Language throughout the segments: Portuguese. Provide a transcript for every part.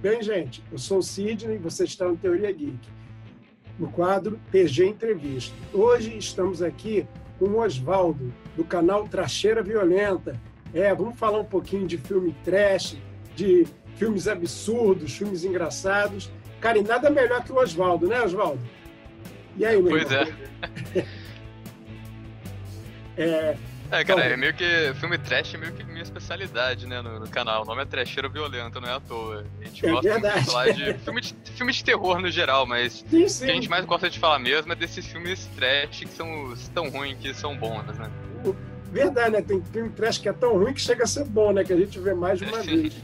bem, gente? Eu sou o Sidney, você está no Teoria Geek, no quadro TG Entrevista. Hoje estamos aqui com o Oswaldo, do canal Tracheira Violenta. É, vamos falar um pouquinho de filme trash, de filmes absurdos, filmes engraçados. Cara, e nada melhor que o Oswaldo, né, Oswaldo? E aí, meu Pois irmão? é. é. É, cara, então, é meio que. Filme trash é meio que minha especialidade, né, no, no canal. O nome é Trecheiro Violento, não é à toa. A gente é gosta verdade. de falar de filme, de filme de terror no geral, mas sim, sim. o que a gente mais gosta de falar mesmo é desses filmes trash que são tão ruins que são bons, né? Verdade, né? Tem filme trash que é tão ruim que chega a ser bom, né? Que a gente vê mais de uma vez.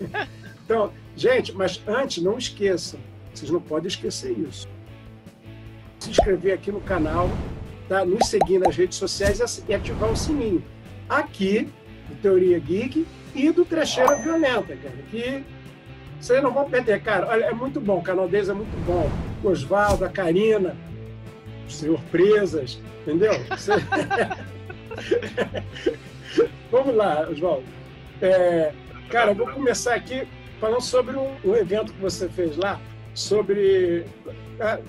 então, gente, mas antes, não esqueçam. Vocês não podem esquecer isso. Se inscrever aqui no canal, tá? nos seguir nas redes sociais e ativar o sininho. Aqui, do Teoria Geek e do Trecheira Violenta, cara, que vocês não vão perder, cara. Olha, é muito bom, o canal deles é muito bom. O Osvaldo, a Karina, o Senhor Presas, entendeu? Vamos lá, Osvaldo. É, cara, vou começar aqui falando sobre um, um evento que você fez lá, sobre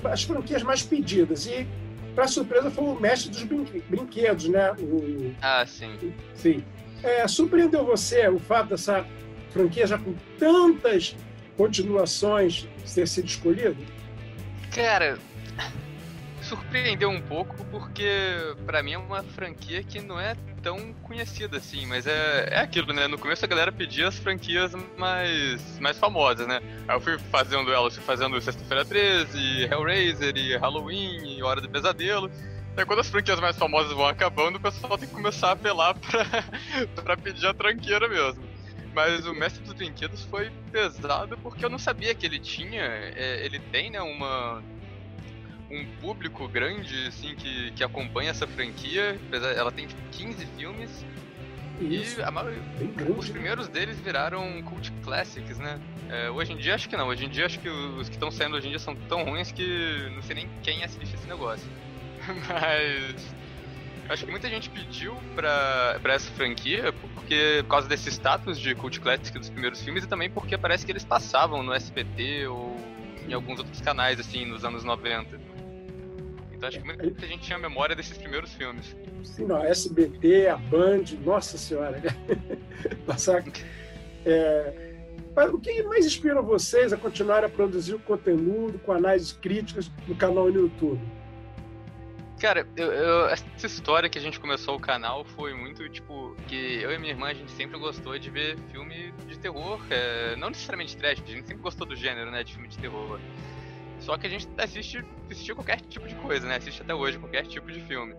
as franquias mais pedidas. E para surpresa, foi o mestre dos brinquedos, né? O... Ah, sim. Sim. É, surpreendeu você o fato dessa franquia já com tantas continuações ter sido escolhido? Cara, surpreendeu um pouco porque para mim é uma franquia que não é tão conhecida assim, mas é, é aquilo, né? No começo a galera pedia as franquias mais, mais famosas, né? Aí eu fui fazendo elas, fui fazendo Sexta-feira 13, Hellraiser e Halloween e Hora do Pesadelo. Aí quando as franquias mais famosas vão acabando, o pessoal tem que começar a apelar pra, pra pedir a tranqueira mesmo. Mas o Mestre dos Brinquedos foi pesado porque eu não sabia que ele tinha, é, ele tem, né, uma um público grande, assim, que, que acompanha essa franquia. Ela tem 15 tipo, filmes. Isso. E a maioria, os né? primeiros deles viraram cult classics, né? É, hoje em dia acho que não. Hoje em dia acho que os que estão saindo hoje em dia são tão ruins que não sei nem quem assiste esse negócio. Mas acho que muita gente pediu pra, pra essa franquia porque por causa desse status de cult classic dos primeiros filmes e também porque parece que eles passavam no SBT ou em alguns outros canais assim nos anos 90. Então acho que muita gente tinha memória desses primeiros filmes. Sim, não, a SBT, a Band, nossa senhora. Passar. É, o que mais inspira vocês a continuar a produzir o conteúdo com análises críticas no canal no YouTube? Cara, eu, eu, essa história que a gente começou o canal foi muito, tipo, que eu e minha irmã, a gente sempre gostou de ver filme de terror, é, não necessariamente trash, a gente sempre gostou do gênero, né, de filme de terror. Só que a gente assiste, assistiu qualquer tipo de coisa, né? Assiste até hoje qualquer tipo de filme.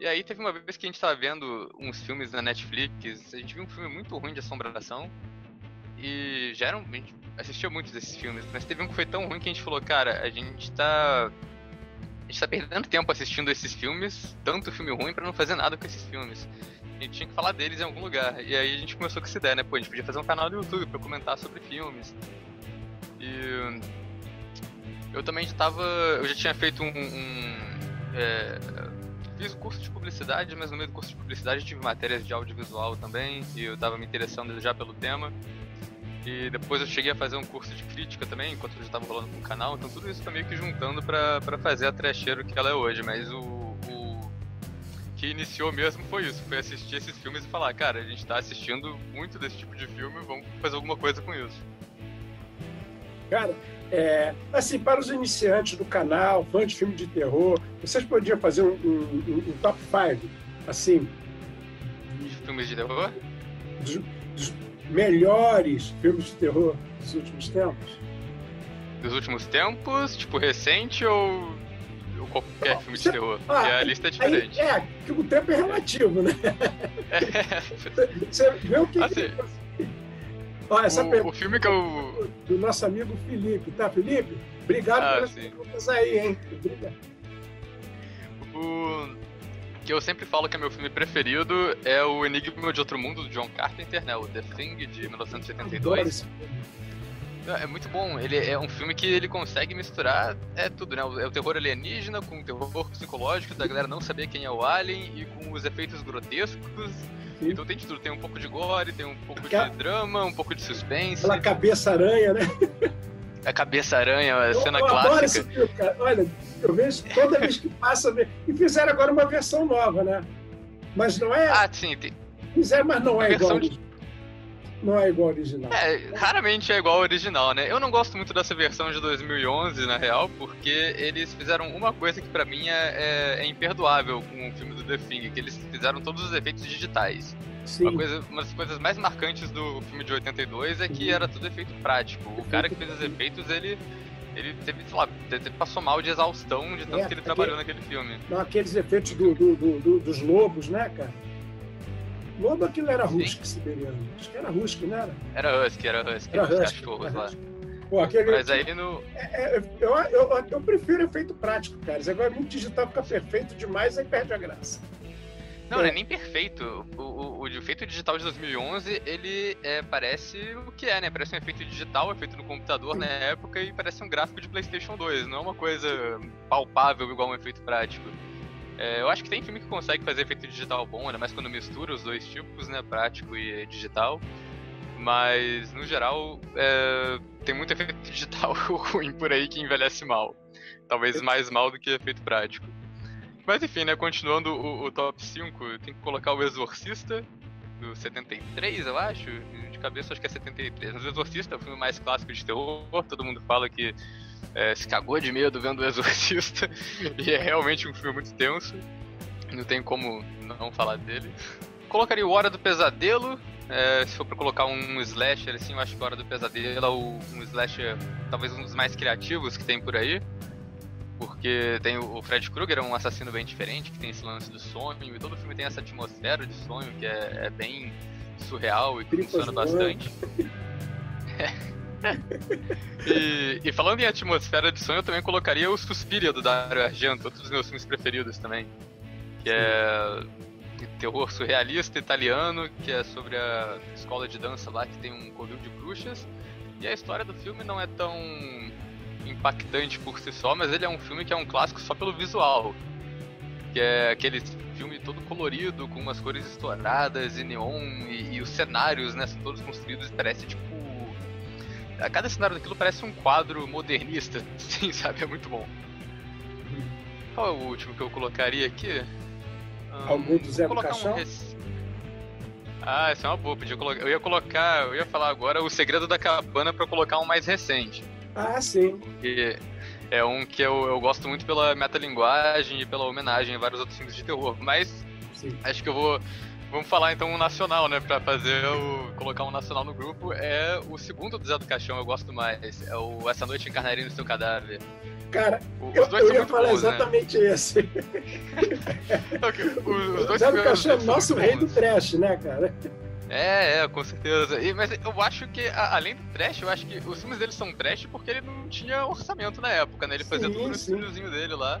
E aí teve uma vez que a gente tava vendo uns filmes na Netflix, a gente viu um filme muito ruim de assombração. E já eram. A gente assistiu muitos desses filmes, mas teve um que foi tão ruim que a gente falou, cara, a gente tá. A gente tá perdendo tempo assistindo esses filmes, tanto filme ruim, para não fazer nada com esses filmes. A gente tinha que falar deles em algum lugar. E aí a gente começou com essa ideia, né? Pô, a gente podia fazer um canal no YouTube pra comentar sobre filmes. E eu também estava. Eu já tinha feito um. um é, fiz o curso de publicidade, mas no meio do curso de publicidade tive matérias de audiovisual também, e eu estava me interessando já pelo tema. E depois eu cheguei a fazer um curso de crítica também, enquanto eu já estava rolando com o canal, então tudo isso tá meio que juntando para fazer a trecheiro que ela é hoje, mas o, o que iniciou mesmo foi isso, foi assistir esses filmes e falar, cara, a gente está assistindo muito desse tipo de filme, vamos fazer alguma coisa com isso. Cara, é, assim, para os iniciantes do canal, fãs de filme de terror, vocês podiam fazer um, um, um top 5, assim. De filmes de terror? Dos, dos, melhores filmes de terror dos últimos tempos? Dos últimos tempos? Tipo, recente ou, ou qualquer oh, filme de terror? Ah, Porque a lista é diferente. Aí, é, que o tempo é relativo, né? É. Você vê o que. Assim, Ó, essa o, pergunta o filme que eu... do nosso amigo Felipe, tá, Felipe? Obrigado ah, pelas sim. perguntas aí, hein? Obrigado. O que eu sempre falo que é meu filme preferido é o Enigma de Outro Mundo, do John Carpenter, né? O The Thing, de 1972. É muito bom. Ele é um filme que ele consegue misturar é tudo, né? É o terror alienígena com o terror psicológico da galera não saber quem é o alien e com os efeitos grotescos. Sim. Então tem de tudo. Tem um pouco de gore, tem um pouco Aquela... de drama, um pouco de suspense. Aquela cabeça-aranha, né? A cabeça-aranha, a eu, cena eu clássica. Adoro esse filme, cara. Olha, eu vejo toda vez que passa. E fizeram agora uma versão nova, né? Mas não é. Ah, sim. Tem... Fizeram, mas não é igual. De não é igual ao original. É, raramente é igual ao original, né? Eu não gosto muito dessa versão de 2011, na real, porque eles fizeram uma coisa que para mim é, é, é, imperdoável com o filme do The Thing, que eles fizeram todos os efeitos digitais. Sim. Uma, coisa, uma das coisas mais marcantes do filme de 82 é que Sim. era tudo efeito prático. O cara que fez os efeitos, ele ele teve, sei lá, ele passou mal de exaustão de tanto é, que ele trabalhou naquele filme. Não, aqueles efeitos do, do, do, dos lobos, né, cara? Lobo aquilo era husky siberiano. Acho que era husky, não era? Era husky, era husky. Era husky, cachorros era lá. Pô, aquele, Mas aí no. É, é, eu, eu, eu, prefiro efeito prático, cara. Agora é muito digital, fica perfeito demais, aí perde a graça. Não, é. não é nem perfeito. O, o, o efeito digital de 2011, ele é, parece o que é, né? Parece um efeito digital, feito no computador Sim. na época, e parece um gráfico de PlayStation 2. Não é uma coisa palpável igual um efeito prático. É, eu acho que tem filme que consegue fazer efeito digital bom, ainda mais quando mistura os dois tipos, né? Prático e digital. Mas, no geral, é, tem muito efeito digital ruim por aí que envelhece mal. Talvez mais mal do que efeito prático. Mas enfim, né? Continuando o, o top 5, tem que colocar o Exorcista, do 73, eu acho. De cabeça, acho que é 73. Mas o Exorcista é o filme mais clássico de terror. Todo mundo fala que é, se cagou de medo vendo o Exorcista. e é realmente um filme muito tenso. Não tem como não falar dele. Colocaria o Hora do Pesadelo. É, se for pra colocar um slasher, assim, eu acho que o Hora do Pesadelo é um slasher talvez um dos mais criativos que tem por aí. Porque tem o Fred Krueger, é um assassino bem diferente, que tem esse lance do sonho, e todo filme tem essa atmosfera de sonho que é, é bem surreal e que funciona bastante. e, e, falando em atmosfera de sonho, eu também colocaria o Suspiria do Dario Argento, outro dos meus filmes preferidos também. Que é terror surrealista italiano, que é sobre a escola de dança lá que tem um covil de bruxas. E a história do filme não é tão impactante por si só, mas ele é um filme que é um clássico só pelo visual. Que é aquele filme todo colorido, com umas cores estouradas e neon, e, e os cenários, né, são todos construídos, parece tipo a cada cenário daquilo parece um quadro modernista, sim, sabe? É muito bom. Qual é o último que eu colocaria aqui? Algum do Zé do Caixão? Um Ah, essa é uma boa. Podia colocar... Eu ia colocar, eu ia falar agora o Segredo da Cabana para colocar um mais recente. Ah, sim. Que é um que eu, eu gosto muito pela metalinguagem e pela homenagem a vários outros filmes de terror. Mas sim. acho que eu vou Vamos falar então um nacional, né? Pra fazer o. colocar um nacional no grupo. É o segundo do Zé do Caixão, eu gosto mais. É o Essa Noite Encarnaria no Seu Cadáver. Cara, os eu, eu ia falar bons, né? exatamente né? esse. okay. os, dois Zé do Caixão é nosso rei do trash, né, cara? É, é, com certeza. E, mas eu acho que, a, além do trash, eu acho que os filmes dele são trash porque ele não tinha orçamento na época, né? Ele sim, fazia tudo no estúdiozinho dele lá.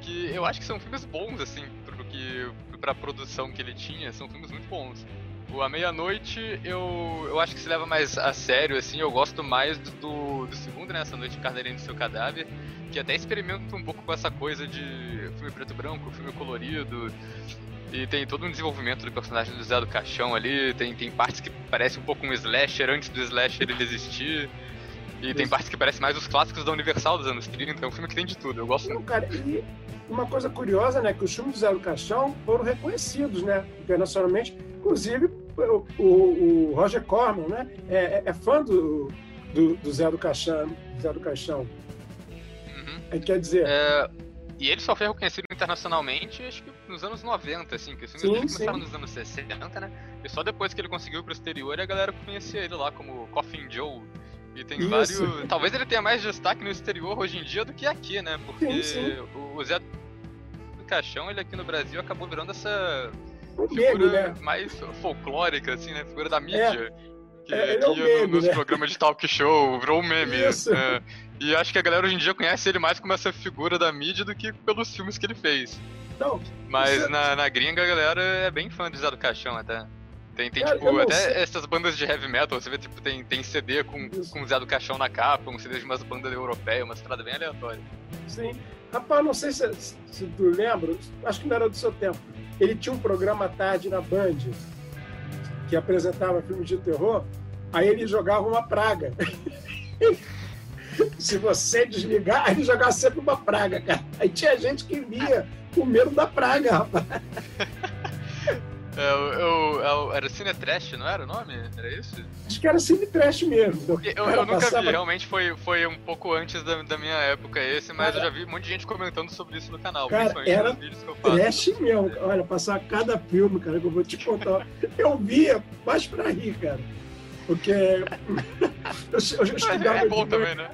Que eu acho que são filmes bons, assim, que pra produção que ele tinha, são filmes muito bons. O A Meia-Noite, eu, eu acho que se leva mais a sério, assim, eu gosto mais do, do segundo, né, Essa Noite Carneirinho do Seu Cadáver, que até experimenta um pouco com essa coisa de filme preto e branco, filme colorido, e tem todo um desenvolvimento do personagem do Zé do Caixão ali, tem, tem partes que parecem um pouco um slasher antes do slasher ele existir, e tem partes que parecem mais os clássicos da Universal dos anos 30, é um filme que tem de tudo, eu gosto Não, muito. Cara, e uma coisa curiosa, né, que os filmes do Zé do Caixão foram reconhecidos, né, internacionalmente. Inclusive, o, o, o Roger Corman, né, é, é, é fã do, do, do, Zé do Caixão. Zé do Caixão. Uhum. É, quer dizer... É, e ele só foi reconhecido internacionalmente, acho que nos anos 90, assim, que os filmes dele começaram nos anos 60, né? E só depois que ele conseguiu ir pro exterior, a galera conhecia ele lá como Coffin Joe. E tem Isso. vários. Talvez ele tenha mais destaque no exterior hoje em dia do que aqui, né? Porque sim, sim. o Zé do Caixão, ele aqui no Brasil acabou virando essa um figura meme, né? mais folclórica, assim, né? Figura da mídia. É. Que, é, que é um meme, nos né? programas de talk show, virou um meme. É, e acho que a galera hoje em dia conhece ele mais como essa figura da mídia do que pelos filmes que ele fez. Não, Mas na, na gringa a galera é bem fã do Zé do Caixão até. Tem, tem Cara, tipo, até sei. essas bandas de heavy metal, você vê, tipo, tem, tem CD com, com Zé do Caixão na capa, um CD de umas bandas europeias, uma estrada bem aleatória. Sim. Rapaz, não sei se, se tu lembra, acho que não era do seu tempo. Ele tinha um programa à tarde na Band que apresentava filmes de terror, aí ele jogava uma praga. se você desligar, ele jogava sempre uma praga, cara. Aí tinha gente que via o medo da praga, rapaz. Eu, eu, eu, era Cine Trash, não era o nome? Era isso? Acho que era Cine Trash mesmo. Eu, eu nunca passava... vi, realmente foi, foi um pouco antes da, da minha época esse, mas cara, eu já vi um monte de gente comentando sobre isso no canal. Cara, era vídeos que eu faço. Trash mesmo. Olha, passar cada filme, cara, que eu vou te contar. Eu via mais pra rir, cara. Porque eu, eu, estudava. É bom também, né?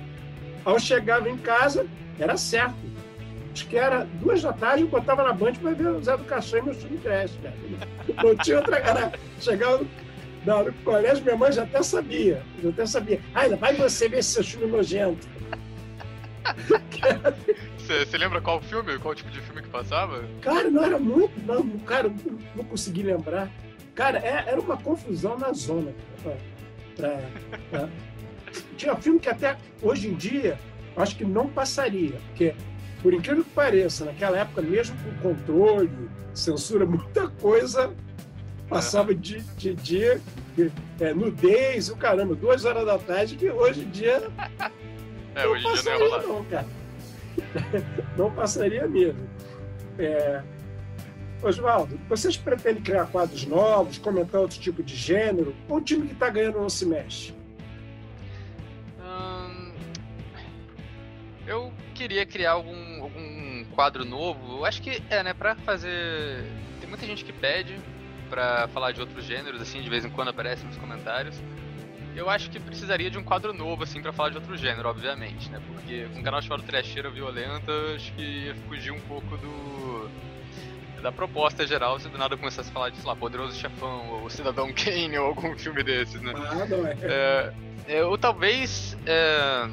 Ao chegava em casa, era certo acho que era duas da tarde, eu botava na Band para ver o Zé do Caixão e meu filho cresce, cara. Não tinha outra cara. Chegava no colégio, minha mãe já até sabia. Já até sabia. Ainda vai você ver esse seu filme nojento. Você lembra qual filme, qual tipo de filme que passava? Cara, não era muito, não, cara, não, não consegui lembrar. Cara, é, era uma confusão na zona. Pra, pra, pra... Tinha filme que até hoje em dia acho que não passaria, porque por incrível que pareça, naquela época, mesmo com controle, censura, muita coisa passava de, de dia, é, nudez, o caramba, duas horas da tarde, que hoje em dia. É, hoje em dia não ia rolar. Não, cara. não passaria mesmo. É... Oswaldo, vocês pretendem criar quadros novos, comentar outro tipo de gênero? Ou o time que está ganhando não se mexe? Queria criar algum, algum quadro novo, eu acho que é, né, pra fazer. Tem muita gente que pede pra falar de outros gêneros, assim, de vez em quando aparece nos comentários. Eu acho que precisaria de um quadro novo, assim, pra falar de outro gênero, obviamente, né? Porque um canal chamado Trecheira Violenta, acho que ia fugir um pouco do. da proposta geral, se do nada começasse a falar de, sei lá, Poderoso Chefão, ou Cidadão Kane, ou algum filme desses, né? Ah, é. é, é ou talvez. É,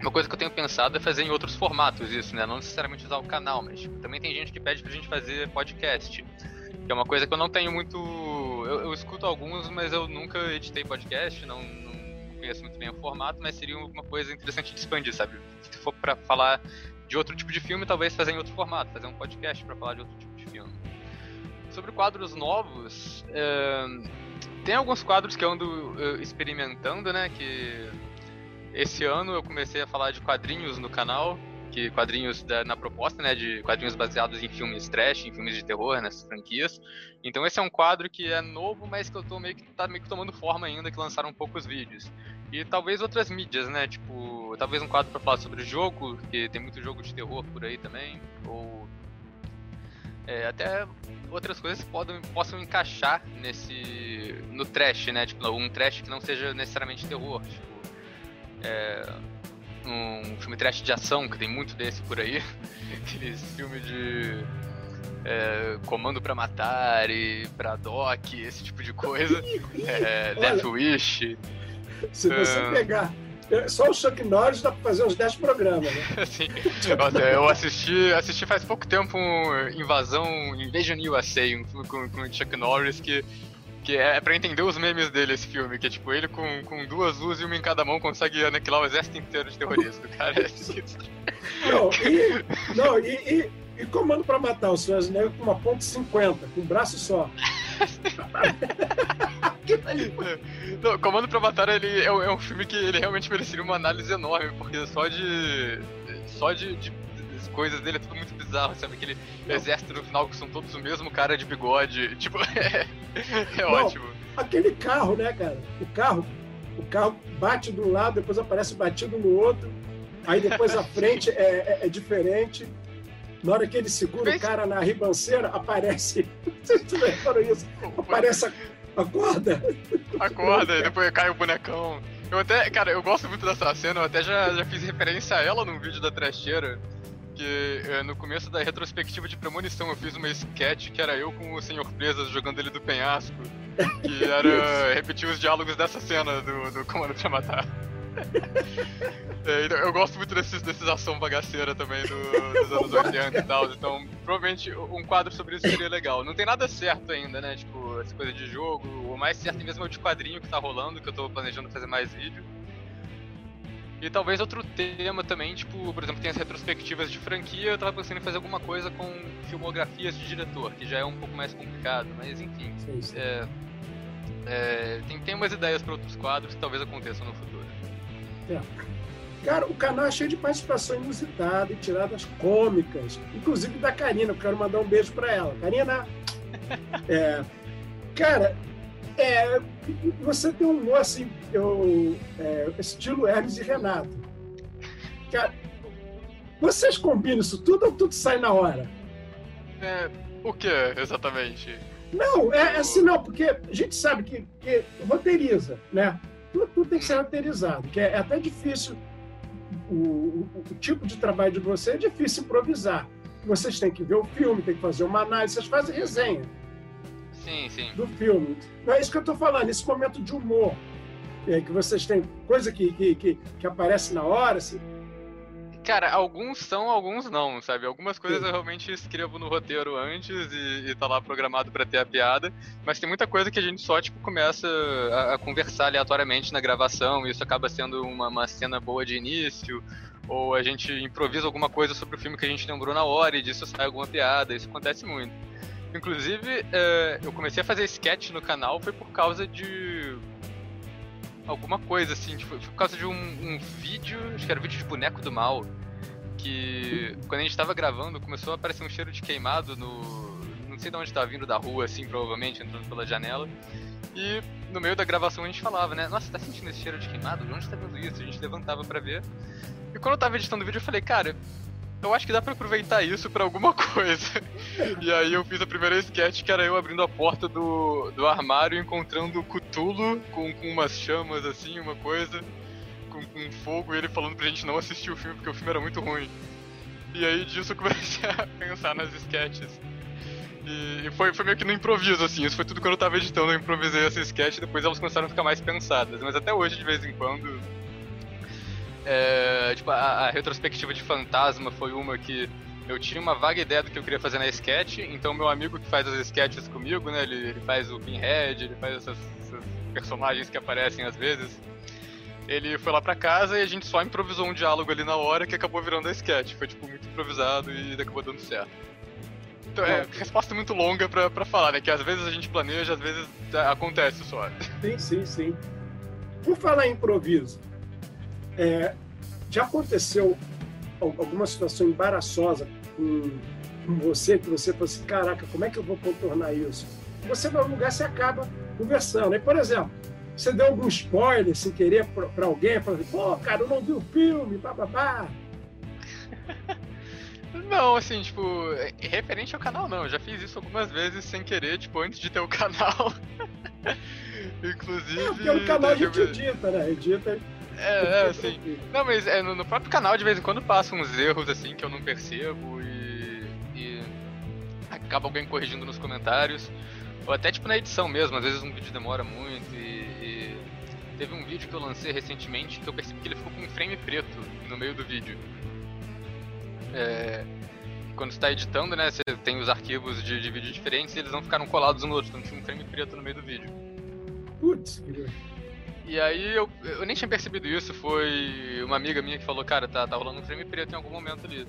uma coisa que eu tenho pensado é fazer em outros formatos isso, né? Não necessariamente usar o canal, mas também tem gente que pede pra gente fazer podcast. Que é uma coisa que eu não tenho muito. Eu, eu escuto alguns, mas eu nunca editei podcast, não, não conheço muito bem o formato, mas seria uma coisa interessante de expandir, sabe? Se for pra falar de outro tipo de filme, talvez fazer em outro formato, fazer um podcast para falar de outro tipo de filme. Sobre quadros novos, é... tem alguns quadros que eu ando eh, experimentando, né? Que esse ano eu comecei a falar de quadrinhos no canal, que quadrinhos da, na proposta, né, de quadrinhos baseados em filmes trash, em filmes de terror, nessas franquias. Então esse é um quadro que é novo, mas que eu tô meio que tá meio que tomando forma ainda, que lançaram poucos vídeos. E talvez outras mídias, né, tipo, talvez um quadro para falar sobre jogo, que tem muito jogo de terror por aí também, ou é, até outras coisas que podem, possam encaixar nesse no trash, né, tipo, um trash que não seja necessariamente terror, tipo, é, um filme trash de ação, que tem muito desse por aí. Aqueles filmes de é, Comando para Matar e Doc, esse tipo de coisa. É, Death Wish. Se você uh... pegar é, só o Chuck Norris dá pra fazer uns 10 programas, né? Sim. Eu assisti, assisti faz pouco tempo um Invasão Invasion USA, um filme com, com Chuck Norris que que é, é pra entender os memes dele, esse filme, que é tipo, ele com, com duas luzes e uma em cada mão consegue aniquilar o exército inteiro de terroristas. Cara é Não, e, não, e, e, e comando pra matar o Schwarzenegger com uma ponte 50, com um braço só. não, Comando pra Matar ele é, é, um filme que ele realmente mereceria uma análise enorme, porque só de. só de, de coisas dele é tudo muito bizarro, sabe? Aquele exército no final que são todos o mesmo cara de bigode. Tipo, é, é Não, ótimo. Aquele carro, né, cara? O carro, o carro bate de um lado, depois aparece batido no outro. Aí depois a frente é, é, é diferente. Na hora que ele segura o cara na ribanceira, aparece. Vocês isso? Aparece a, a corda. A corda, e depois cai o bonecão. Eu até, cara, eu gosto muito dessa cena, eu até já, já fiz referência a ela num vídeo da trecheira porque é, no começo da retrospectiva de premonição eu fiz uma sketch que era eu com o Senhor Presas jogando ele do penhasco. Que era repetir os diálogos dessa cena do, do Comando pra Matar. É, eu gosto muito desses, desses ação bagaceira também do, dos anos 80 e tal. Então, provavelmente um quadro sobre isso seria legal. Não tem nada certo ainda, né? Tipo, essa coisa de jogo. O mais certo mesmo é o de quadrinho que tá rolando, que eu tô planejando fazer mais vídeo. E talvez outro tema também, tipo, por exemplo, tem as retrospectivas de franquia, eu tava pensando em fazer alguma coisa com filmografias de diretor, que já é um pouco mais complicado, mas enfim. Sim, sim. É, é, tem, tem umas ideias para outros quadros que talvez aconteçam no futuro. É. Cara, o canal é cheio de participação inusitada e tiradas cômicas, inclusive da Karina. Eu quero mandar um beijo para ela. Karina! É, cara, é, você tem um humor assim, eu, é, estilo Hermes e Renato. Cara, vocês combinam isso tudo ou tudo sai na hora? É, o que exatamente? Não, é assim, não, porque a gente sabe que, que roteiriza, né? Tudo, tudo, tem que ser hum. roteirizado, que é, é até difícil. O, o, o, tipo de trabalho de você é difícil improvisar. Vocês têm que ver o filme, tem que fazer uma análise, vocês fazem resenha. Sim, sim. Do filme. Não é isso que eu estou falando, esse momento de humor. É, que vocês têm coisa que, que, que, que aparece na hora, assim, Cara, alguns são, alguns não, sabe? Algumas coisas eu realmente escrevo no roteiro antes e, e tá lá programado para ter a piada, mas tem muita coisa que a gente só, tipo, começa a, a conversar aleatoriamente na gravação, e isso acaba sendo uma, uma cena boa de início, ou a gente improvisa alguma coisa sobre o filme que a gente lembrou na hora e disso sai alguma piada, isso acontece muito. Inclusive, é, eu comecei a fazer sketch no canal foi por causa de alguma coisa, assim, tipo, por causa de um, um, vídeo, acho que era um vídeo de boneco do mal, que quando a gente tava gravando começou a aparecer um cheiro de queimado no. Não sei de onde tava vindo da rua, assim, provavelmente, entrando pela janela. E no meio da gravação a gente falava, né? Nossa, tá sentindo esse cheiro de queimado? De onde tá vindo isso? A gente levantava para ver. E quando eu tava editando o vídeo, eu falei, cara, eu acho que dá para aproveitar isso para alguma coisa. e aí eu fiz a primeira sketch que era eu abrindo a porta do, do armário encontrando o Cutulo com, com umas chamas assim, uma coisa, com, com fogo, e ele falando pra gente não assistir o filme porque o filme era muito ruim. E aí disso eu comecei a pensar nas sketches. E foi, foi meio que no improviso, assim. Isso foi tudo quando eu tava editando, eu improvisei essa sketch e depois elas começaram a ficar mais pensadas. Mas até hoje, de vez em quando, é, tipo, a, a, retrospectiva de Fantasma foi uma que eu tinha uma vaga ideia do que eu queria fazer na sketch, então meu amigo que faz as sketches comigo, né, ele, ele faz o Pinhead, ele faz essas, essas, personagens que aparecem às vezes, ele foi lá pra casa e a gente só improvisou um diálogo ali na hora que acabou virando a sketch, foi tipo muito improvisado e acabou dando certo. Então é, resposta muito longa pra, pra falar, né, que às vezes a gente planeja, às vezes acontece só. Sim, sim, sim. Por falar em improviso, é, já aconteceu alguma situação embaraçosa com, com você, que você falou assim, caraca, como é que eu vou contornar isso? Você vai no lugar, você acaba conversando. Aí, por exemplo, você deu algum spoiler sem querer para alguém, falando, assim, pô, cara, eu não vi o filme, bababá. Não, assim, tipo, referente ao canal não, eu já fiz isso algumas vezes sem querer, tipo, antes de ter o canal. Inclusive. É, porque o canal a gente edita, né? Edita é, é, assim. Não, mas é, no, no, próprio canal de vez em quando passam uns erros assim que eu não percebo e, e acaba alguém corrigindo nos comentários. Ou até tipo na edição mesmo, às vezes um vídeo demora muito e, e, teve um vídeo que eu lancei recentemente que eu percebi que ele ficou com um frame preto no meio do vídeo. É, quando está editando, né, você tem os arquivos de, de vídeo diferentes e eles não ficaram colados um no outro, então tinha um frame preto no meio do vídeo. Putz, e aí eu, eu nem tinha percebido isso, foi uma amiga minha que falou, cara, tá, tá rolando um frame preto em algum momento ali.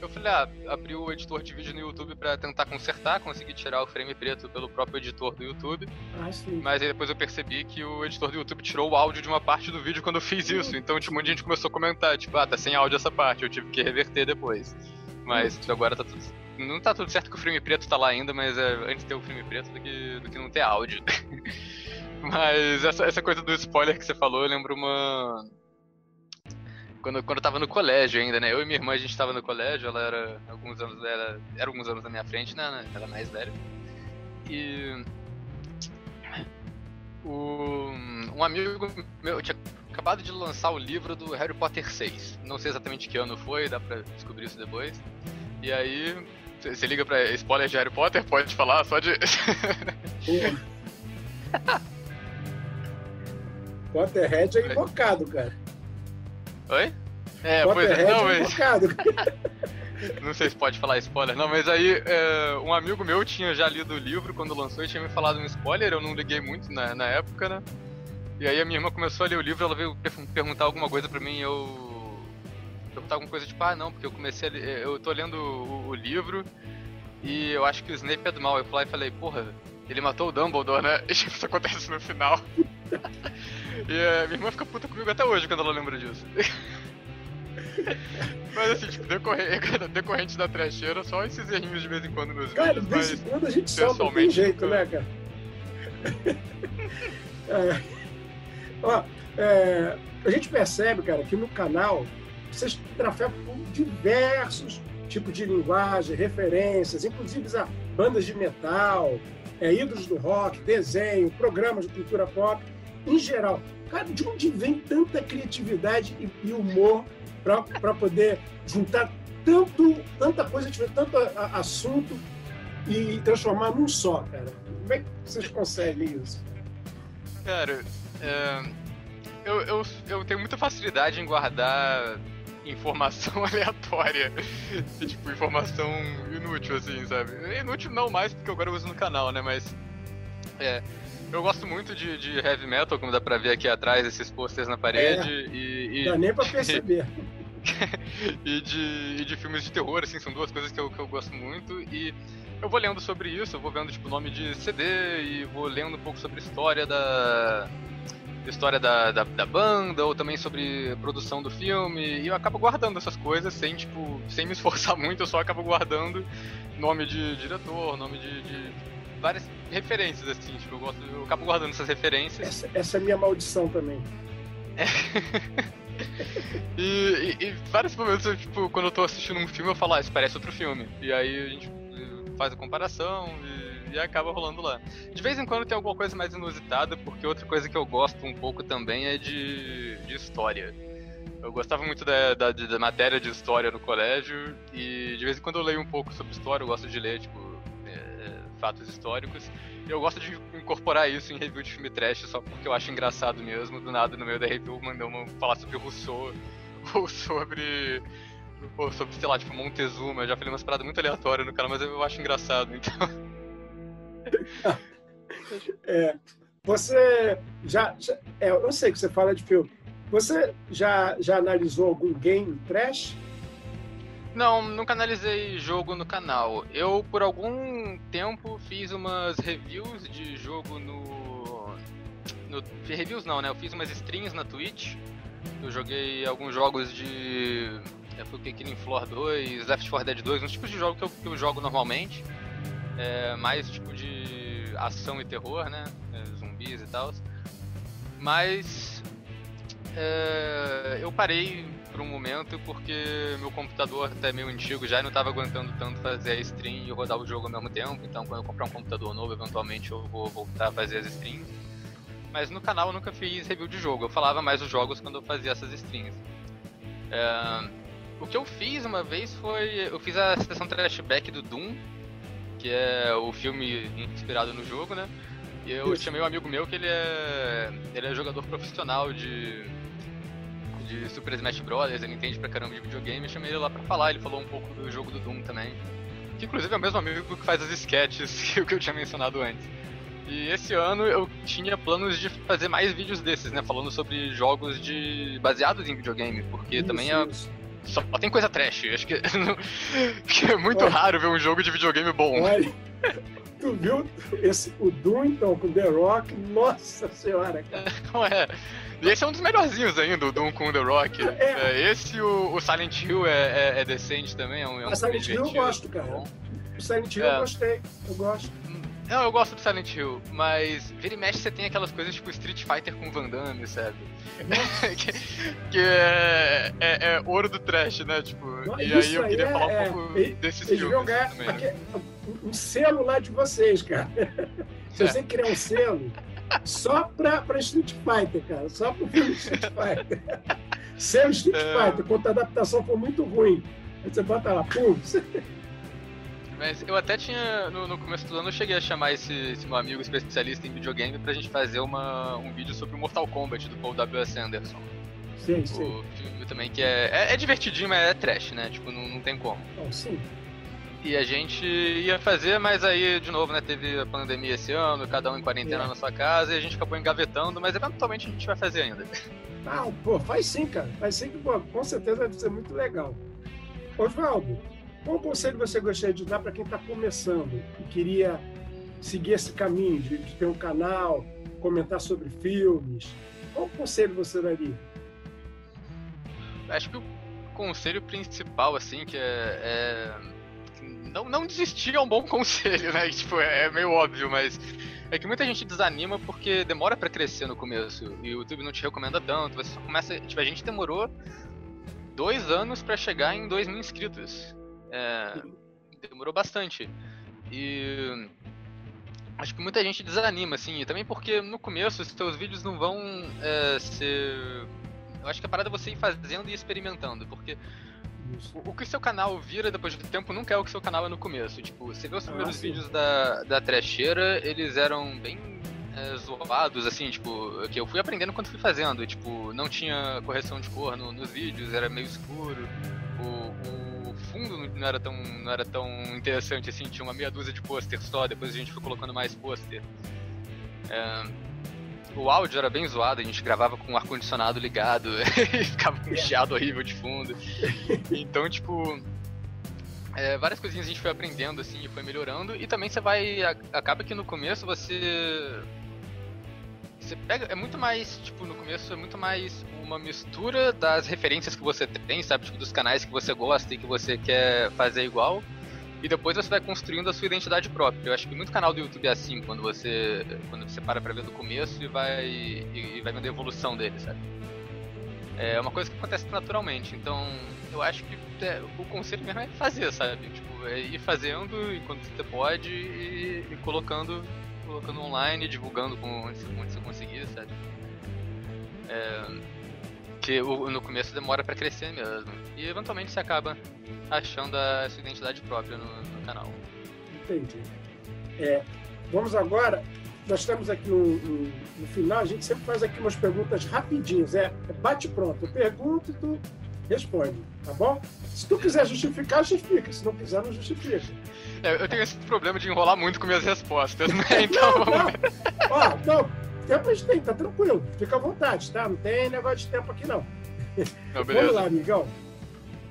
Eu falei, ah, abri o editor de vídeo no YouTube para tentar consertar, consegui tirar o frame preto pelo próprio editor do YouTube. Ah, sim. Mas aí depois eu percebi que o editor do YouTube tirou o áudio de uma parte do vídeo quando eu fiz isso. Então, tipo, um monte de gente começou a comentar, tipo, ah, tá sem áudio essa parte, eu tive que reverter depois. Mas agora tá tudo. Não tá tudo certo que o frame preto tá lá ainda, mas é antes de ter o frame preto do que, do que não ter áudio. Mas essa, essa coisa do spoiler que você falou, eu lembro uma. Quando, quando eu tava no colégio ainda, né? Eu e minha irmã, a gente tava no colégio, ela era alguns anos, ela era alguns anos na minha frente, né? Ela é mais velha. E. O, um amigo meu tinha acabado de lançar o livro do Harry Potter 6. Não sei exatamente que ano foi, dá pra descobrir isso depois. E aí, você liga pra spoiler de Harry Potter? Pode falar só de. Potterhead é invocado, cara. Oi? É, pois é, não, mas... não sei se pode falar spoiler, não, mas aí é, um amigo meu tinha já lido o livro quando lançou e tinha me falado um spoiler, eu não liguei muito na, na época, né? E aí a minha irmã começou a ler o livro, ela veio perguntar alguma coisa pra mim e eu. perguntar alguma coisa tipo, ah não, porque eu comecei a ler, eu tô lendo o, o livro e eu acho que o Snape é do mal. Eu fui lá e falei, porra, ele matou o Dumbledore, né? Isso acontece no final. E uh, minha irmã fica puta comigo até hoje quando ela lembra disso. Mas assim, tipo, decorrente, decorrente da trecheira, só esses errinhos de vez em quando nos cara, vídeos. Cara, de vez em quando a gente só não tem jeito, né, cara? é, ó, é, a gente percebe, cara, que no canal vocês trafegam por diversos tipos de linguagem, referências, inclusive a bandas de metal, é, ídolos do rock, desenho, programas de cultura pop, em geral. Cara, de onde vem tanta criatividade e, humor para poder juntar tanto, tanta coisa, tiver tanto a, assunto e transformar num só, cara? Como é que vocês conseguem isso? Cara, é, eu, eu, eu tenho muita facilidade em guardar informação aleatória. tipo, informação inútil, assim, sabe? Inútil não mais, porque agora eu uso no canal, né? Mas. É. Eu gosto muito de, de heavy metal, como dá pra ver aqui atrás, esses posters na parede. É, e, e, dá nem pra perceber. e, de, e de filmes de terror, assim, são duas coisas que eu, que eu gosto muito. E eu vou lendo sobre isso, eu vou vendo, tipo, nome de CD e vou lendo um pouco sobre a história da história da, da, da, banda, ou também sobre produção do filme, e eu acabo guardando essas coisas sem, tipo, sem me esforçar muito, eu só acabo guardando nome de diretor, nome de, de várias referências, assim, tipo, eu, gosto, eu acabo guardando essas referências. Essa, essa é a minha maldição também. É. e, e, e, vários momentos, eu, tipo, quando eu tô assistindo um filme, eu falo, ah, isso parece outro filme. E aí a gente faz a comparação e e acaba rolando lá. De vez em quando tem alguma coisa mais inusitada, porque outra coisa que eu gosto um pouco também é de, de história. Eu gostava muito da, da, da, matéria de história no colégio e de vez em quando eu leio um pouco sobre história, eu gosto de ler, tipo, fatos históricos. Eu gosto de incorporar isso em review de filme trash só porque eu acho engraçado mesmo. Do nada, no meio da review, mandou uma falar sobre Rousseau ou sobre ou sobre, sei lá, tipo, Montezuma. Eu já falei umas paradas muito aleatórias no canal, mas eu acho engraçado, então. é, você já, já é, eu sei que você fala de filme. Você já, já analisou algum game trash? Não, nunca analisei jogo no canal. Eu, por algum tempo, fiz umas reviews de jogo no. no reviews não, né? Eu fiz umas streams na Twitch. Eu joguei alguns jogos de. É, foi Killing Floor 2, Left 4 Dead 2, uns tipos de jogo que eu, que eu jogo normalmente. É, mais tipo de ação e terror, né? É, zumbis e tal. Mas é, eu parei por um momento porque meu computador até meio antigo já não estava aguentando tanto fazer a stream e rodar o jogo ao mesmo tempo. Então quando eu comprar um computador novo, eventualmente eu vou voltar a fazer as streams. Mas no canal eu nunca fiz review de jogo. Eu falava mais os jogos quando eu fazia essas streams. É, o que eu fiz uma vez foi. Eu fiz a sessão trashback do Doom que é o filme inspirado no jogo, né? E eu Isso. chamei um amigo meu que ele é, ele é jogador profissional de, de Super Smash Bros. Ele entende pra caramba de videogame. Eu chamei ele lá pra falar. Ele falou um pouco do jogo do Doom também. Que inclusive é o mesmo amigo que faz as sketches que eu tinha mencionado antes. E esse ano eu tinha planos de fazer mais vídeos desses, né? Falando sobre jogos de baseados em videogame, porque isso, também é, só tem coisa trash. Acho que, que é muito Olha, raro ver um jogo de videogame bom. Olha, tu viu esse, o Doom, então, com The Rock? Nossa senhora, cara. Não é. E esse é um dos melhorzinhos ainda, o Doom com The Rock. É. é esse o, o Silent Hill é, é, é, decente também. É um, é um Silent Hill eu gosto, cara. O Silent Hill eu é. gostei. Eu gosto. Não, eu gosto do Silent Hill, mas vira e mexe você tem aquelas coisas tipo Street Fighter com Van Damme, sabe? que, que é, é, é, ouro do trash, né? Tipo, Não, e aí eu queria é, falar um é, pouco é, desses filmes jogar também. Né? um selo lá de vocês, cara. Se você criar um selo só pra, pra Street Fighter, cara, só pro filme Street Fighter. selo Street Fighter, quando a adaptação for muito ruim, aí você bota lá, pum, mas eu até tinha, no, no, começo do ano, eu cheguei a chamar esse, esse, meu amigo especialista em videogame pra gente fazer uma, um vídeo sobre o Mortal Kombat do Paul W.S. Anderson. Sim, sim. O filme também que é, é, é divertidinho, mas é trash, né? Tipo, não, não tem como. Não, sim. E a gente ia fazer, mas aí, de novo, né, teve a pandemia esse ano, cada um em quarentena É. na sua casa, e a gente acabou engavetando, mas eventualmente a gente vai fazer ainda. Ah, pô, faz sim, cara. Faz sim que, pô, com certeza deve ser muito legal. Oswaldo, qual conselho você gostaria de dar para quem está começando e queria seguir esse caminho de, de ter um canal, comentar sobre filmes? Qual conselho você daria? Acho que o conselho principal, assim, que é. é não, não desistir é um bom conselho, né? Tipo, é, é meio óbvio, mas. É que muita gente desanima porque demora pra crescer no começo. E o YouTube não te recomenda tanto. Você só começa. Tipo, a gente demorou dois anos pra chegar em 2 mil inscritos. É, demorou bastante. E. Acho que muita gente desanima, assim. E também porque no começo os seus vídeos não vão é, ser. Eu acho que a parada é você ir fazendo e experimentando. Porque o, o que o seu canal vira depois do tempo nunca é o que seu canal é no começo. Tipo, você vê os Ah, primeiros sim. vídeos da, da trecheira, eles eram bem é, zoados, assim, tipo, que eu fui aprendendo quando fui fazendo. Tipo, não tinha correção de cor no- nos vídeos, era meio escuro. O, o fundo não era, tão, não era tão interessante, assim, tinha uma meia dúzia de pôster só, depois a gente foi colocando mais pôster. É, o áudio era bem zoado, a gente gravava com o ar-condicionado ligado e ficava com um chiado horrível de fundo. Então, tipo, é, várias coisinhas a gente foi aprendendo, assim, e foi melhorando. E também você vai. Acaba que no começo você. Você pega. É muito mais, tipo, no começo é muito mais uma mistura das referências que você tem, sabe? Tipo, dos canais que você gosta e que você quer fazer igual. E depois você vai construindo a sua identidade própria. Eu acho que muito canal do YouTube é assim, quando você. Quando você para pra ver do começo e vai. e, e vai vendo a evolução dele, sabe? É uma coisa que acontece naturalmente. Então, eu acho que é, o conselho mesmo é fazer, sabe? Tipo, é ir fazendo enquanto você pode e, e colocando, colocando online, divulgando com onde você, onde você conseguir, sabe? É, o- no começo demora pra crescer mesmo. E eventualmente você acaba achando a sua identidade própria no, no canal. Entendi. É, vamos agora. Nós estamos aqui no, no- no final, a gente sempre faz aqui umas perguntas rapidinhas. É, é bate pronto. Eu pergunto e tu responde, tá bom? Se tu quiser justificar, justifica. Se não quiser, não justifica. É, eu tenho esse problema de enrolar muito com minhas respostas, né? Então Não, vamos não. Ó, não, tempo a gente tem, tá tranquilo. Fica à vontade, tá? Não tem negócio de tempo aqui, não. Não, Vamos lá, amigão.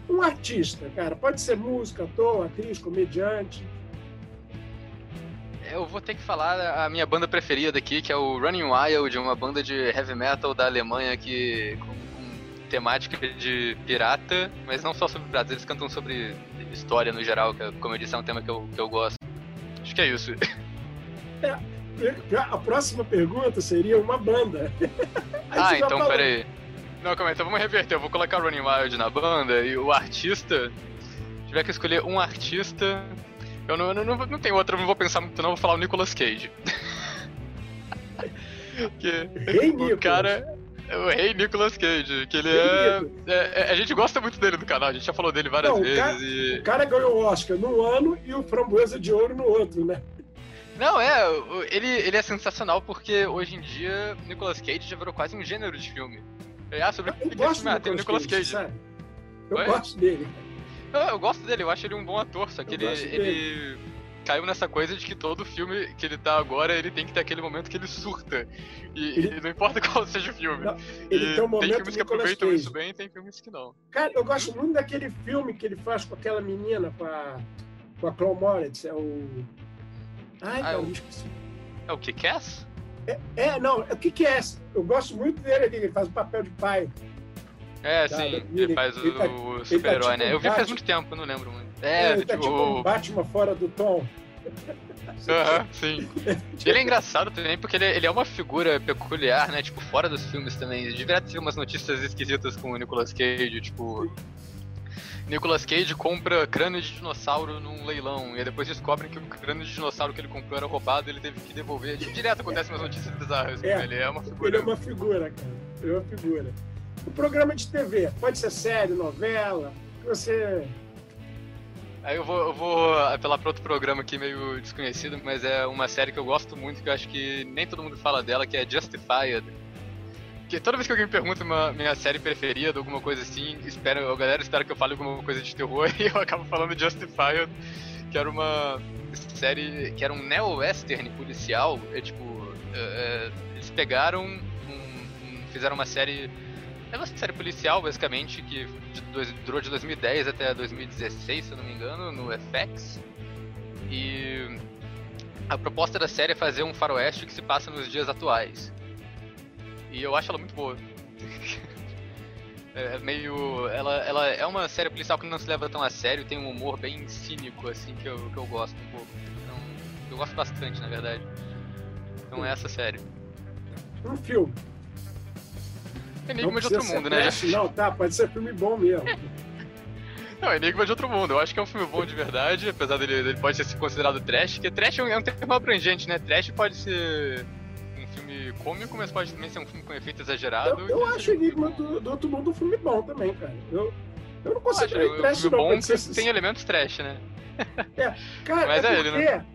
Um artista, cara, pode ser música, ator, atriz, comediante. Eu vou ter que falar a minha banda preferida aqui, que é o Running Wild, uma banda de heavy metal da Alemanha que temática de pirata, mas não só sobre piratas, eles cantam sobre história no geral, que como eu disse, é um tema que eu, que eu gosto. Acho que é isso. A próxima pergunta seria uma banda. Ah, então peraí. Não, calma aí, então vamos reverter. Eu vou colocar o Running Wild na banda e o artista. Se tiver que escolher um artista. Eu não, não, não, não tenho outro, eu não vou pensar muito, não, vou falar o Nicolas Cage. que Rei o Nicolas. cara é o rei Nicolas Cage, que ele é, é- é- A gente gosta muito dele no canal, a gente já falou dele várias Não, o vezes cara- e. O cara ganhou o Oscar num ano e o Framboesa de Ouro no outro, né? Não, é, ele, ele é sensacional porque hoje em dia Nicolas Cage já virou quase um gênero de filme. É, Ah, sobre o Eu que gosto filme? Ah, do tem o Nicolas Nicolas Cage, Cage. sabe? Eu Oi? gosto dele. Eu, eu gosto dele, eu acho ele um bom ator, só que Eu ele, ele caiu nessa coisa de que todo filme que ele tá agora, ele tem que ter aquele momento que ele surta. E, Ele- e não importa qual seja o filme. Não, Ele E tem um momento filmes que aproveitam Cage. isso bem e tem filmes que não. Cara, eu gosto muito daquele filme que ele faz com aquela menina, com a, com a Chloe Moretz. É o... Ai, Ah, cara, eu-. É o que Cass? É, não, o que que é? Eu gosto muito dele ele faz o papel de pai. É, Tá, sim, ele- ele faz ele tá- o super-herói, tipo né? Eu vi faz muito tempo, não lembro muito. É, ele tá tipo, tipo um Batman fora do tom. Aham, sim. Ele é engraçado também porque ele, ele é uma figura peculiar, né? Tipo, fora dos filmes também. Direto ter umas notícias esquisitas com o Nicolas Cage, tipo. Nicolas Cage compra crânio de dinossauro num leilão. E depois descobrem que o crânio de dinossauro que ele comprou era roubado e ele teve que devolver. Tipo, direto acontecem umas notícias bizarras. É. Ele é uma Ele figura. é uma figura, cara. Ele é uma figura. O programa de TV, pode ser série, novela, o que você... Aí eu vou, eu vou apelar pra outro programa aqui meio desconhecido, mas é uma série que eu gosto muito, que eu acho que nem todo mundo fala dela, que é Justified. Que toda vez que alguém pergunta uma minha série preferida, alguma coisa assim, espera, a galera espera que eu fale alguma coisa de terror e eu acabo falando Justified, que era uma série que era um neo-western policial. É tipo, é, é eles pegaram, um, um, fizeram uma série é uma série policial, basicamente, que durou de 2010 até 2016, se eu não me engano, no FX. E a proposta da série é fazer um faroeste que se passa nos dias atuais. E eu acho ela muito boa. é meio. Ela, ela é uma série policial que não se leva tão a sério, tem um humor bem cínico, assim, que eu, que eu gosto um pouco. Então, eu gosto bastante, na verdade. Então é essa série. Um filme. Enigma de Outro Mundo, né? Não, tá, pode ser filme bom mesmo. Não, Enigma de Outro Mundo. Eu acho que é um filme bom de verdade, apesar dele, dele pode ser considerado trash, porque trash é um, é termo abrangente, né? Trash pode ser filme cômico, mas pode também ser um filme com efeito exagerado. Eu, eu acho Enigma do, do, Outro Mundo um filme bom também, cara. Eu, eu não consigo ver trash, não. Bom ser... tem elementos trash, né? É, cara, mas é, é porque... Ele, né?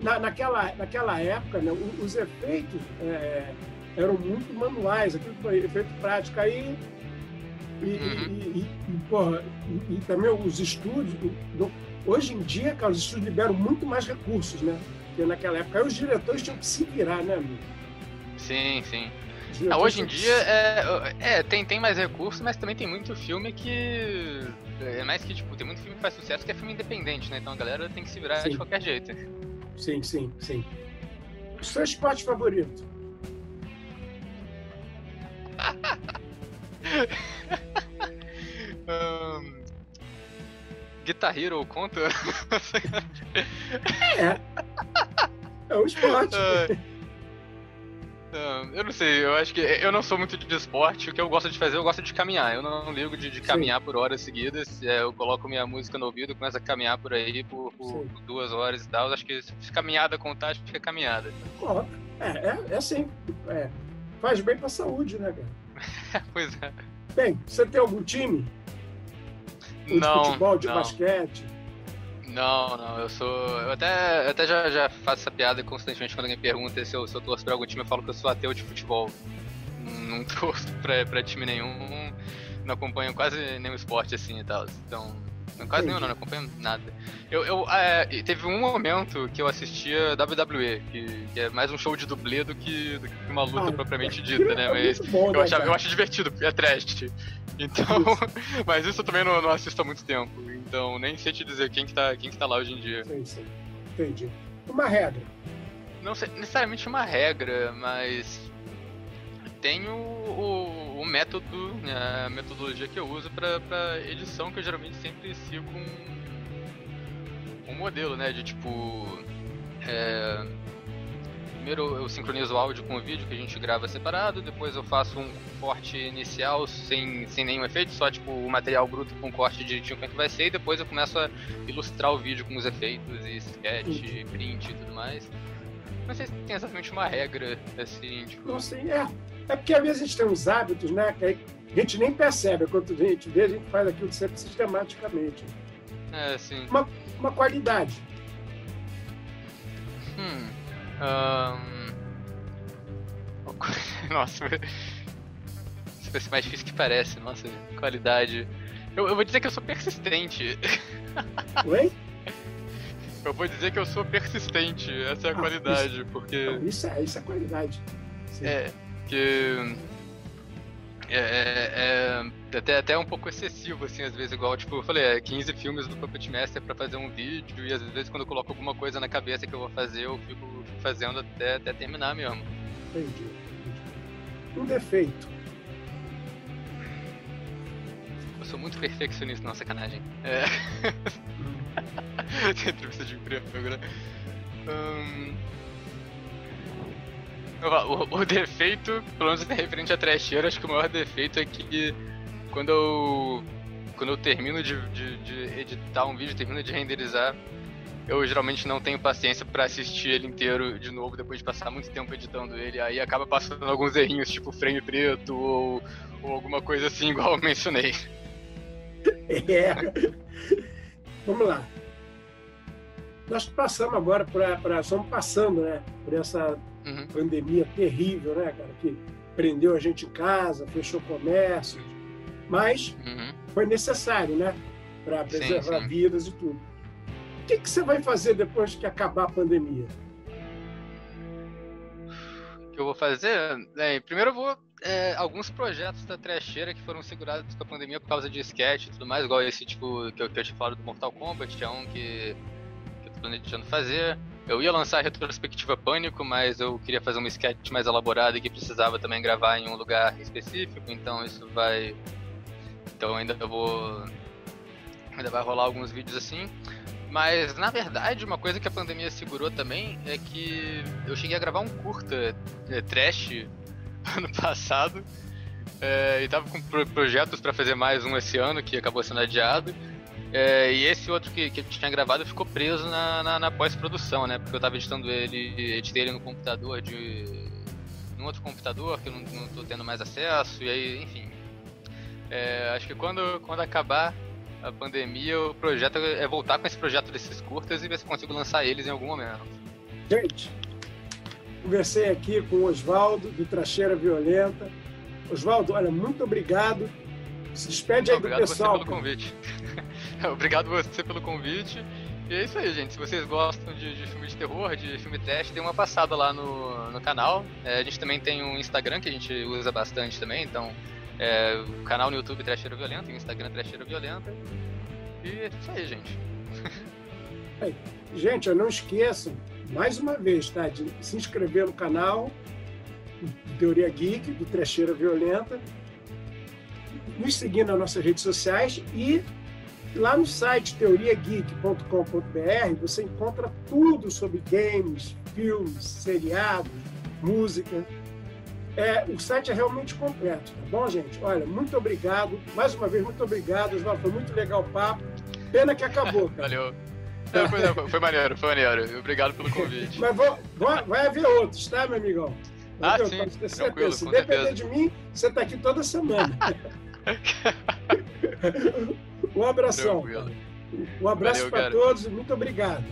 Na, naquela, naquela época, né, os efeitos... É eram muito manuais, aquilo foi efeito prático. Aí, e, uhum. e, e, porra, e, também os estúdios, hoje em dia, cara, os estúdios liberam muito mais recursos, né? Que naquela época. Os diretores tinham que se virar, né, amigo? Sim, sim. Ah, hoje em dia é, é, tem, tem mais recursos, mas também tem muito filme que. É mais que, tipo, tem muito filme que faz sucesso que é filme independente, né? Então a galera tem que se virar sim. de qualquer jeito. Sim, sim, sim. O seu esporte favorito? um, Guitar Hero conta? é. É um esporte. Eu não sei, eu acho que eu não sou muito de esporte. O que eu gosto de fazer, eu gosto de caminhar. Eu não ligo de, de caminhar Sim. por horas seguidas. É, eu coloco minha música no ouvido, começo a caminhar por aí por, por, duas horas e tal. Eu acho que se caminhada acho que é caminhada. É, é, é assim. É, faz bem pra saúde, né, cara? pois é. Bem, você tem algum time? Ou não. De futebol, de não. basquete? Não, não, eu sou. Eu até, eu até já, já faço essa piada constantemente quando alguém pergunta se eu, se eu torço pra algum time, eu falo que eu sou ateu de futebol. Não torço pra, pra time nenhum, não acompanho quase nenhum esporte assim e tal. Então, Quase nenhum, não, não acompanho nada. Eu, eu é, teve um momento que eu assistia WWE, que, que, é mais um show de dublê do que, do que uma luta ah, propriamente é dita, né? Mas bom, eu, né, achava, eu acho divertido, é trash. Então, isso. mas isso eu também não, não, assisto há muito tempo. Então, nem sei te dizer quem que tá, quem que tá lá hoje em dia. Sim, sim. Entendi. Uma regra. Não sei, necessariamente uma regra, mas tenho o, o, método, né, a metodologia que eu uso para edição, que eu geralmente sempre sigo um, um modelo, né? De tipo. É, primeiro eu sincronizo o áudio com o vídeo que a gente grava separado, depois eu faço um corte inicial sem, sem nenhum efeito, só tipo o material bruto com corte direitinho como é que vai ser, e depois eu começo a ilustrar o vídeo com os efeitos e sketch, print e tudo mais. Não sei se tem exatamente uma regra, assim, tipo. Não sei, é. É porque às vezes a gente tem uns hábitos, né? Que a gente nem percebe. Quando a gente vê, a gente faz aquilo sempre sistematicamente. É, sim. Uma, uma qualidade. Hum. Um... Nossa, isso vai ser mais difícil que parece. Nossa, qualidade. Eu, eu vou dizer que eu sou persistente. Oi? Eu vou dizer que eu sou persistente, essa é a ah, qualidade, isso, porque. Não, isso é, isso é qualidade. Sim. É, porque é, é, é, até, até um pouco excessivo, assim, às vezes, igual, tipo, eu falei, é 15 filmes do Puppet Master pra fazer um vídeo, e às vezes quando eu coloco alguma coisa na cabeça que eu vou fazer, eu fico, fazendo até, até terminar mesmo. Entendi. Um defeito. Eu sou muito perfeccionista, não, sacanagem. É. Entrevista de emprego, né? Hum... O, o, defeito, pelo menos referente a trecheira, acho que o maior defeito é que quando eu. Quando eu termino de, de, de editar um vídeo, termino de renderizar, eu geralmente não tenho paciência para assistir ele inteiro de novo depois de passar muito tempo editando ele. Aí acaba passando alguns errinhos, tipo frame preto ou, ou alguma coisa assim, igual eu mencionei. É. Vamos lá. Nós passamos agora para. Estamos passando, né? Por essa uhum. pandemia terrível, né, cara? Que prendeu a gente em casa, fechou comércio, mas uhum. foi necessário, né? Para preservar sim, sim. vidas e tudo. O que, que você vai fazer depois que acabar a pandemia? O que eu vou fazer? É, primeiro eu vou. É, alguns projetos da trecheira que foram segurados com a pandemia por causa de sketch e tudo mais, igual esse tipo que eu, que eu te falo do Mortal Kombat, que é um que, que eu tô planejando fazer. Eu ia lançar a retrospectiva Pânico, mas eu queria fazer uma sketch mais elaborada que precisava também gravar em um lugar específico, então isso vai. Então ainda vou. Ainda vai rolar alguns vídeos assim. Mas na verdade, uma coisa que a pandemia segurou também é que eu cheguei a gravar um curta é, trash ano passado. É, e tava com projetos para fazer mais um esse ano, que acabou sendo adiado. É, e esse outro que, que eu tinha gravado ficou preso na, na, na pós-produção, né? Porque eu tava editando ele, editei ele no computador de. num outro computador que eu não, não tô tendo mais acesso, e aí, enfim. É, acho que quando, quando acabar a pandemia, o projeto é voltar com esse projeto desses curtas e ver se consigo lançar eles em algum momento. Gente, conversei aqui com o Oswaldo, do Tracheira Violenta. Oswaldo, olha, muito obrigado. Se despede aí do pessoal. Obrigado pelo convite. Obrigado você pelo convite. E é isso aí, gente. Se vocês gostam de, de filme de terror, de filme trash, tem uma passada lá no, no canal. É, a gente também tem um Instagram que a gente usa bastante também, então é, o canal no YouTube Trecheira Violenta e o Instagram Trecheira Violenta. E é isso aí, gente. É, gente, não esqueçam, mais uma vez, tá? De se inscrever no canal Teoria Geek, do Trecheira Violenta, nos seguir nas nossas redes sociais e Lá no site teoriageek.com.br você encontra tudo sobre games, filmes, seriados, música. É, o site é realmente completo, tá bom, gente? Olha, muito obrigado. Mais uma vez, muito obrigado, Oswaldo. Foi muito legal o papo. Pena que acabou, cara. Valeu. Foi, foi, maneiro, foi maneiro. Obrigado pelo convite. Mas vou, vou, vai haver outros, tá, meu amigão? Ah, sim, tranquilo, Se depender certeza. de mim, você está aqui toda semana. Um abração. Um abraço para todos e muito obrigado.